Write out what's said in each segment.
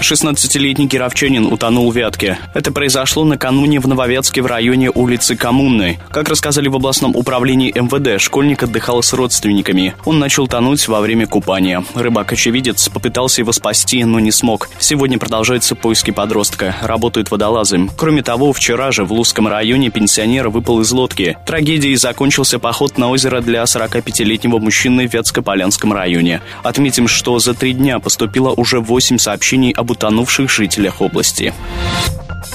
16-летний кировчанин утонул в Вятке. Это произошло накануне в Нововятске в районе улицы Коммунной. Как рассказали в областном управлении МВД, школьник отдыхал с родственниками. Он начал тонуть во время купания. Рыбак-очевидец попытался его спасти, но не смог. Сегодня продолжаются поиски подростка. Работают водолазы. Кроме того, вчера же в Лузском районе пенсионер выпал из лодки. Трагедией закончился поход на озеро для 45-летнего мужчины в Вятско-Полянском районе. Отметим, что за три дня поступило уже 8 сообщений об утонувших жителях области.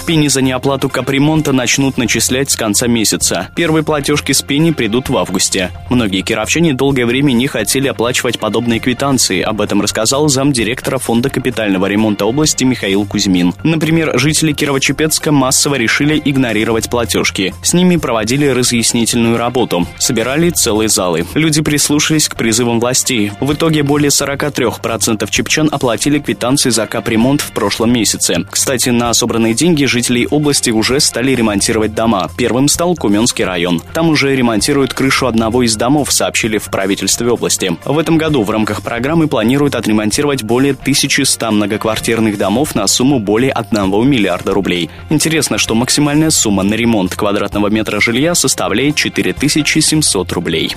Пени за неоплату капремонта начнут начислять с конца месяца. Первые платежки с пени придут в августе. Многие кировчане долгое время не хотели оплачивать подобные квитанции. Об этом рассказал замдиректора Фонда капитального ремонта области Михаил Кузьмин. Например, жители Кирово-Чепецка массово решили игнорировать платежки. С ними проводили разъяснительную работу. Собирали целые залы. Люди прислушались к призывам властей. В итоге более 43% чепчан оплатили квитанции за капремонт в прошлом месяце. Кстати, на собранные деньги жителей области уже стали ремонтировать дома. Первым стал Куменский район. Там уже ремонтируют крышу одного из домов, сообщили в правительстве области. В этом году в рамках программы планируют отремонтировать более 1100 многоквартирных домов на сумму более 1 миллиарда рублей. Интересно, что максимальная сумма на ремонт квадратного метра жилья составляет 4700 рублей.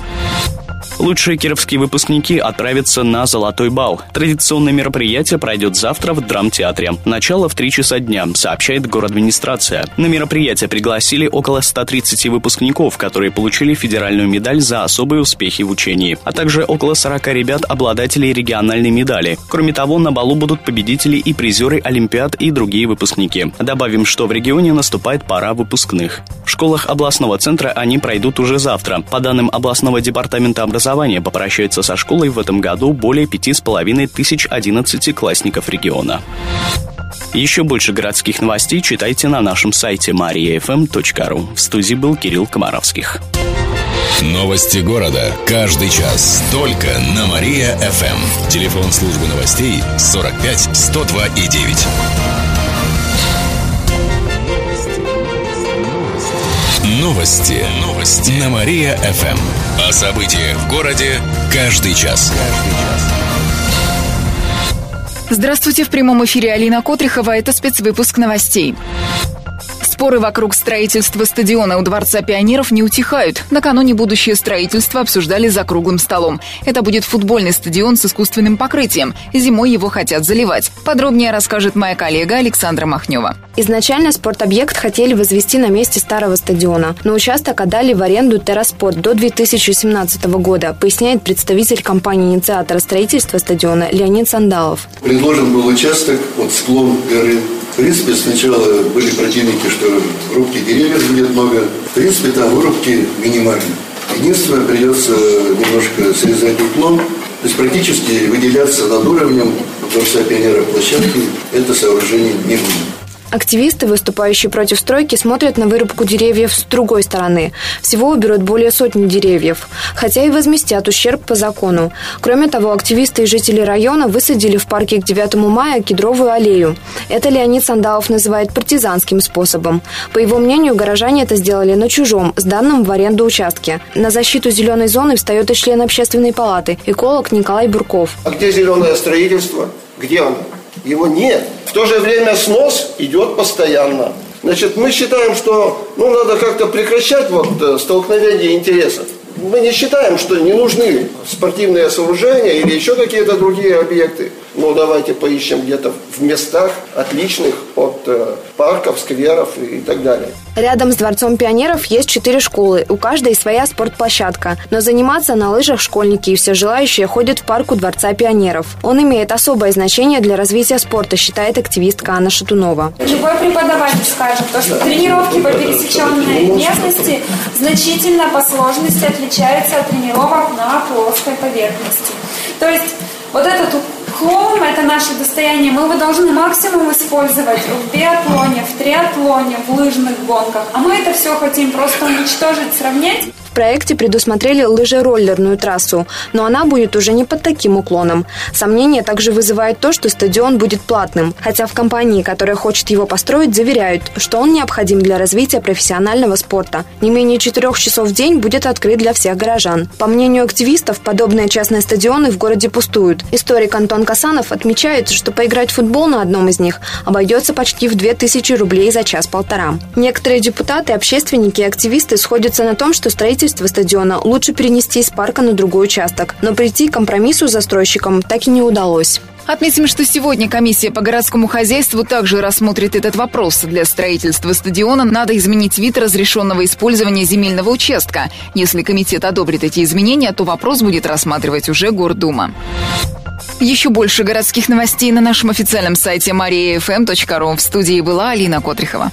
Лучшие кировские выпускники отправятся на «Золотой бал». Традиционное мероприятие пройдет завтра в Драмтеатре. Начало в 3 часа дня, сообщает администрация. На мероприятие пригласили около 130 выпускников, которые получили федеральную медаль за особые успехи в учении, а также около 40 ребят, обладателей региональной медали. Кроме того, на балу будут победители и призеры Олимпиад и другие выпускники. Добавим, что в регионе наступает пора выпускных. В школах областного центра они пройдут уже завтра. По данным областного департамента образования, попрощаются со школой в этом году более пяти с половиной тысяч одиннадцатиклассников региона. Еще больше городских новостей читайте на нашем сайте mariafm.ru. В студии был Кирилл Комаровских. Новости города. Каждый час. Только на Мария-ФМ. Телефон службы новостей 45 102 и 9. Новости. Новости. На Мария-ФМ. О событиях в городе каждый час. Каждый час. Здравствуйте, в прямом эфире Алина Котрихова. Это спецвыпуск новостей. Споры вокруг строительства стадиона у Дворца пионеров не утихают. Накануне будущее строительство обсуждали за круглым столом. Это будет футбольный стадион с искусственным покрытием. Зимой его хотят заливать. Подробнее расскажет моя коллега Александра Махнева. Изначально спортобъект хотели возвести на месте старого стадиона, но участок отдали в аренду Терраспорт до 2017 года, поясняет представитель компании-инициатора строительства стадиона Леонид Сандалов. Предложен был участок от склон горы в принципе, сначала были противники, что рубки деревьев будет много. В принципе, там вырубки минимальны. Единственное, придется немножко срезать уклон, то есть практически выделяться над уровнем Дворца пионеров площадки это сооружение не будет. Активисты, выступающие против стройки, смотрят на вырубку деревьев с другой стороны. Всего уберут более сотни деревьев, хотя и возместят ущерб по закону. Кроме того, активисты и жители района высадили в парке к 9 мая кедровую аллею. Это Леонид Сандалов называет партизанским способом. По его мнению, горожане это сделали на чужом, сданном в аренду участке. На защиту зеленой зоны встает и член общественной палаты, эколог Николай Бурков. А где зеленое строительство? Где оно? Его нет. В то же время снос идет постоянно. Значит, мы считаем, что ну, надо как-то прекращать вот, э, столкновение интересов. Мы не считаем, что не нужны спортивные сооружения или еще какие-то другие объекты. Ну, давайте поищем где-то в местах отличных от э, парков, скверов и так далее. Рядом с Дворцом пионеров есть четыре школы. У каждой своя спортплощадка. Но заниматься на лыжах школьники и все желающие ходят в парк у Дворца пионеров. Он имеет особое значение для развития спорта, считает активистка Анна Шатунова. Любой преподаватель скажет, то, что тренировки по пересеченной местности значительно по сложности отличаются от тренировок на плоской поверхности. То есть вот этот Клоун – это наше достояние. Мы его должны максимум использовать в биатлоне, в триатлоне, в лыжных гонках. А мы это все хотим просто уничтожить, сравнять. Проекте предусмотрели лыжероллерную трассу, но она будет уже не под таким уклоном. Сомнение также вызывает то, что стадион будет платным, хотя в компании, которая хочет его построить, заверяют, что он необходим для развития профессионального спорта. Не менее четырех часов в день будет открыт для всех горожан. По мнению активистов, подобные частные стадионы в городе пустуют. Историк Антон Касанов отмечает, что поиграть в футбол на одном из них обойдется почти в 2000 рублей за час-полтора. Некоторые депутаты, общественники и активисты сходятся на том, что строительство стадиона лучше перенести из парка на другой участок, но прийти к компромиссу с застройщиком так и не удалось. Отметим, что сегодня комиссия по городскому хозяйству также рассмотрит этот вопрос. Для строительства стадиона надо изменить вид разрешенного использования земельного участка. Если комитет одобрит эти изменения, то вопрос будет рассматривать уже Гордума. Еще больше городских новостей на нашем официальном сайте mariafm.ru. В студии была Алина Котрихова.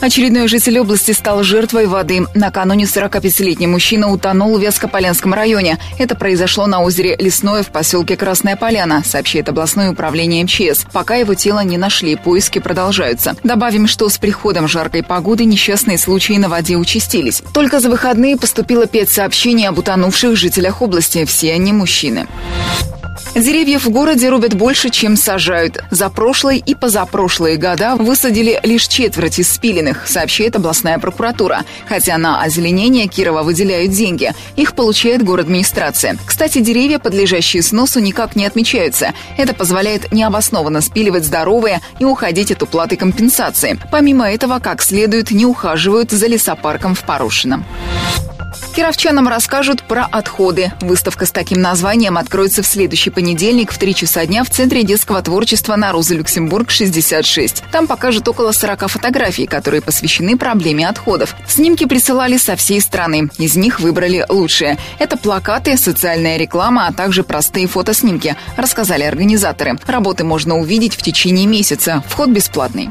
Очередной житель области стал жертвой воды. Накануне 45-летний мужчина утонул в Вязкополянском районе. Это произошло на озере Лесное в поселке Красная Поляна, сообщает областное управление МЧС. Пока его тело не нашли, поиски продолжаются. Добавим, что с приходом жаркой погоды несчастные случаи на воде участились. Только за выходные поступило пять сообщений об утонувших жителях области. Все они мужчины. Деревьев в городе рубят больше, чем сажают. За прошлые и позапрошлые года высадили лишь четверть из спиленных, сообщает областная прокуратура. Хотя на озеленение Кирова выделяют деньги. Их получает город администрация. Кстати, деревья, подлежащие сносу, никак не отмечаются. Это позволяет необоснованно спиливать здоровые и уходить от уплаты компенсации. Помимо этого, как следует, не ухаживают за лесопарком в Порошино. Кировчанам расскажут про отходы. Выставка с таким названием откроется в следующий понедельник в 3 часа дня в Центре детского творчества на Роза Люксембург 66. Там покажут около 40 фотографий, которые посвящены проблеме отходов. Снимки присылали со всей страны. Из них выбрали лучшие. Это плакаты, социальная реклама, а также простые фотоснимки, рассказали организаторы. Работы можно увидеть в течение месяца. Вход бесплатный.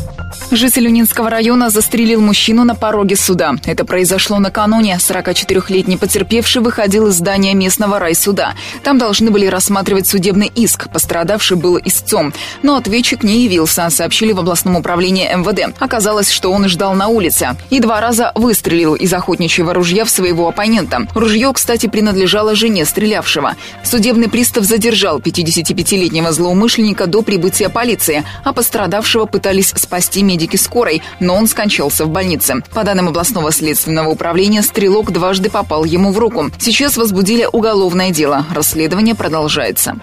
Житель Унинского района застрелил мужчину на пороге суда. Это произошло накануне. 44-летний потерпевший выходил из здания местного райсуда. Там должны были рассматривать судебный иск. Пострадавший был истцом. Но ответчик не явился, сообщили в областном управлении МВД. Оказалось, что он ждал на улице. И два раза выстрелил из охотничьего ружья в своего оппонента. Ружье, кстати, принадлежало жене стрелявшего. Судебный пристав задержал 55-летнего злоумышленника до прибытия полиции, а пострадавшего пытались спасти медики медики скорой, но он скончался в больнице. По данным областного следственного управления, стрелок дважды попал ему в руку. Сейчас возбудили уголовное дело. Расследование продолжается.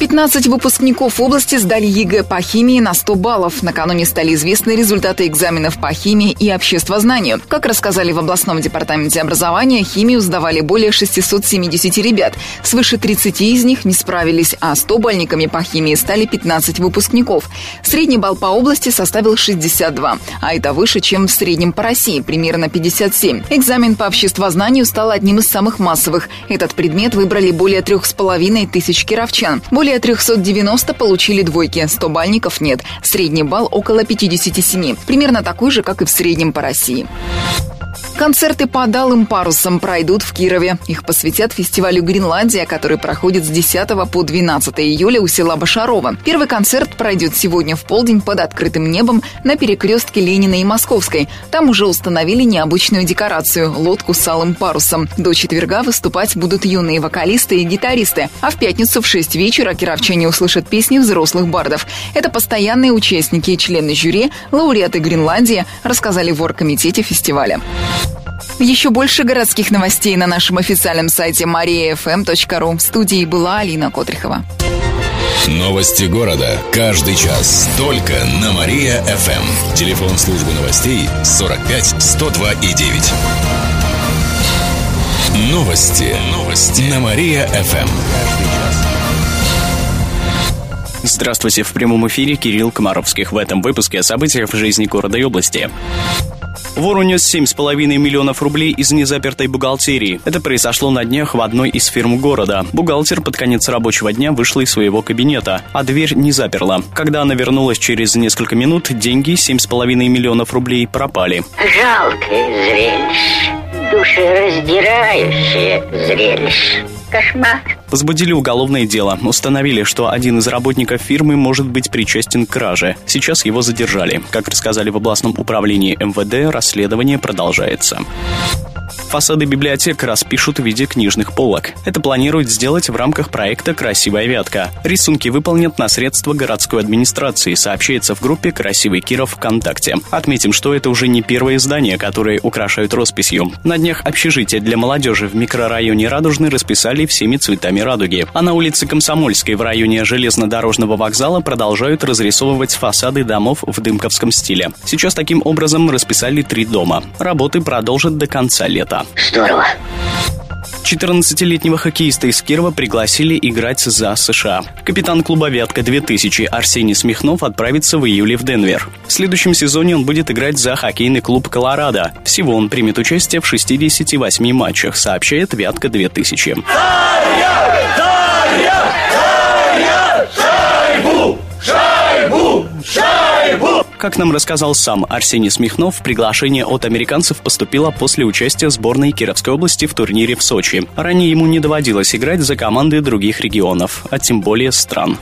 15 выпускников области сдали ЕГЭ по химии на 100 баллов. Накануне стали известны результаты экзаменов по химии и обществознанию. Как рассказали в областном департаменте образования, химию сдавали более 670 ребят. Свыше 30 из них не справились, а 100 бальниками по химии стали 15 выпускников. Средний балл по области составил 62, а это выше, чем в среднем по России, примерно 57. Экзамен по обществознанию стал одним из самых массовых. Этот предмет выбрали более трех с половиной тысяч кировчан. Более более 390 получили двойки, 100 бальников нет. Средний балл около 57. Примерно такой же, как и в среднем по России. Концерты по Далым парусам пройдут в Кирове. Их посвятят фестивалю «Гренландия», который проходит с 10 по 12 июля у села Башарова. Первый концерт пройдет сегодня в полдень под открытым небом на перекрестке Ленина и Московской. Там уже установили необычную декорацию – лодку с алым парусом. До четверга выступать будут юные вокалисты и гитаристы. А в пятницу в 6 вечера кировчане услышат песни взрослых бардов. Это постоянные участники и члены жюри, лауреаты Гренландии, рассказали в оргкомитете фестиваля. Еще больше городских новостей на нашем официальном сайте mariafm.ru. В студии была Алина Котрихова. Новости города. Каждый час. Только на Мария-ФМ. Телефон службы новостей 45 102 и 9. Новости. Новости. На Мария-ФМ. Здравствуйте, в прямом эфире Кирилл Комаровских. В этом выпуске о событиях в жизни города и области. Вор унес 7,5 миллионов рублей из незапертой бухгалтерии. Это произошло на днях в одной из фирм города. Бухгалтер под конец рабочего дня вышла из своего кабинета, а дверь не заперла. Когда она вернулась через несколько минут, деньги 7,5 миллионов рублей пропали. Жалкое зрелище, душераздирающее зрелище. Кошмар. Возбудили уголовное дело. Установили, что один из работников фирмы может быть причастен к краже. Сейчас его задержали. Как рассказали в областном управлении МВД, расследование продолжается. Фасады библиотек распишут в виде книжных полок. Это планируют сделать в рамках проекта «Красивая вятка». Рисунки выполнят на средства городской администрации, сообщается в группе «Красивый Киров ВКонтакте». Отметим, что это уже не первое здание, которое украшают росписью. На днях общежития для молодежи в микрорайоне Радужный расписали всеми цветами радуги. А на улице Комсомольской в районе железнодорожного вокзала продолжают разрисовывать фасады домов в дымковском стиле. Сейчас таким образом расписали три дома. Работы продолжат до конца лета. Здорово. 14-летнего хоккеиста из Кирова пригласили играть за США. Капитан клуба «Вятка-2000» Арсений Смехнов отправится в июле в Денвер. В следующем сезоне он будет играть за хоккейный клуб «Колорадо». Всего он примет участие в 68 матчах, сообщает «Вятка-2000». Шайбу! Шайбу! Шайбу! Как нам рассказал сам Арсений Смехнов, приглашение от американцев поступило после участия сборной Кировской области в турнире в Сочи. Ранее ему не доводилось играть за команды других регионов, а тем более стран.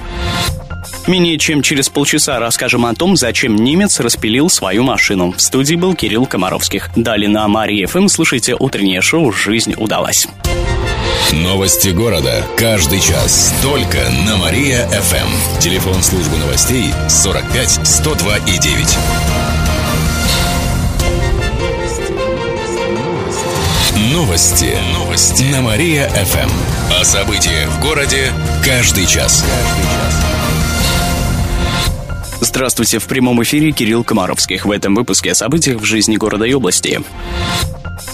Менее чем через полчаса расскажем о том, зачем немец распилил свою машину. В студии был Кирилл Комаровских. Далее на Марии ФМ слушайте утреннее шоу «Жизнь удалась». Новости города. Каждый час. Только на Мария-ФМ. Телефон службы новостей 45 102 и 9. Новости. Новости. На Мария-ФМ. О событиях в городе каждый час. Здравствуйте, в прямом эфире Кирилл Комаровских. В этом выпуске о событиях в жизни города и области.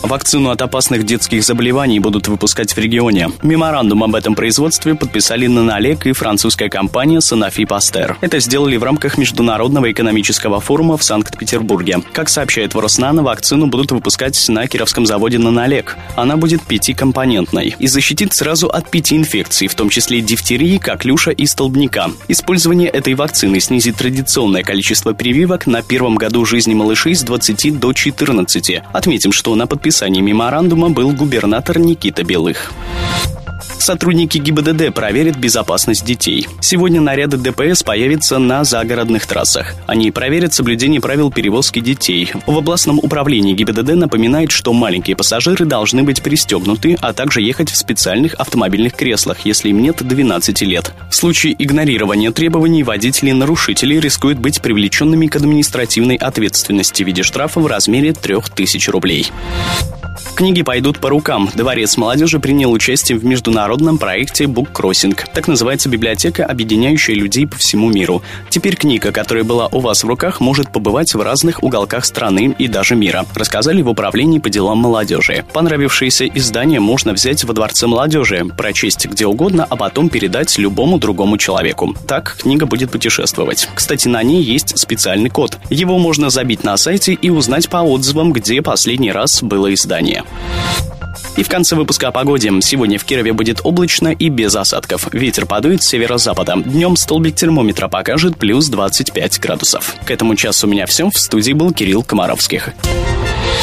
Вакцину от опасных детских заболеваний будут выпускать в регионе. Меморандум об этом производстве подписали Наналек и французская компания Sanofi Pasteur. Это сделали в рамках Международного экономического форума в Санкт-Петербурге. Как сообщает в Роснано, вакцину будут выпускать на Кировском заводе Наналек. Она будет пятикомпонентной и защитит сразу от пяти инфекций, в том числе дифтерии, коклюша и столбняка. Использование этой вакцины снизит традиционное количество прививок на первом году жизни малышей с 20 до 14. Отметим, что на подписание подписании меморандума был губернатор Никита Белых. Сотрудники ГИБДД проверят безопасность детей. Сегодня наряды ДПС появятся на загородных трассах. Они проверят соблюдение правил перевозки детей. В областном управлении ГИБДД напоминает, что маленькие пассажиры должны быть пристегнуты, а также ехать в специальных автомобильных креслах, если им нет 12 лет. В случае игнорирования требований водители-нарушители рискуют быть привлеченными к административной ответственности в виде штрафа в размере 3000 рублей. Книги пойдут по рукам. Дворец молодежи принял участие в международном проекте Book Crossing. Так называется библиотека, объединяющая людей по всему миру. Теперь книга, которая была у вас в руках, может побывать в разных уголках страны и даже мира. Рассказали в управлении по делам молодежи. Понравившееся издание можно взять во Дворце молодежи, прочесть где угодно, а потом передать любому другому человеку. Так книга будет путешествовать. Кстати, на ней есть специальный код. Его можно забить на сайте и узнать по отзывам, где последний раз было издание. И в конце выпуска о погоде. Сегодня в Кирове будет облачно и без осадков. Ветер подует с северо-запада. Днем столбик термометра покажет плюс 25 градусов. К этому часу у меня все. В студии был Кирилл Комаровских.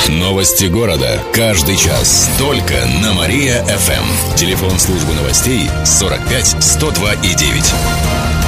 Новости города. Каждый час. Только на Мария-ФМ. Телефон службы новостей 45 102 и 9.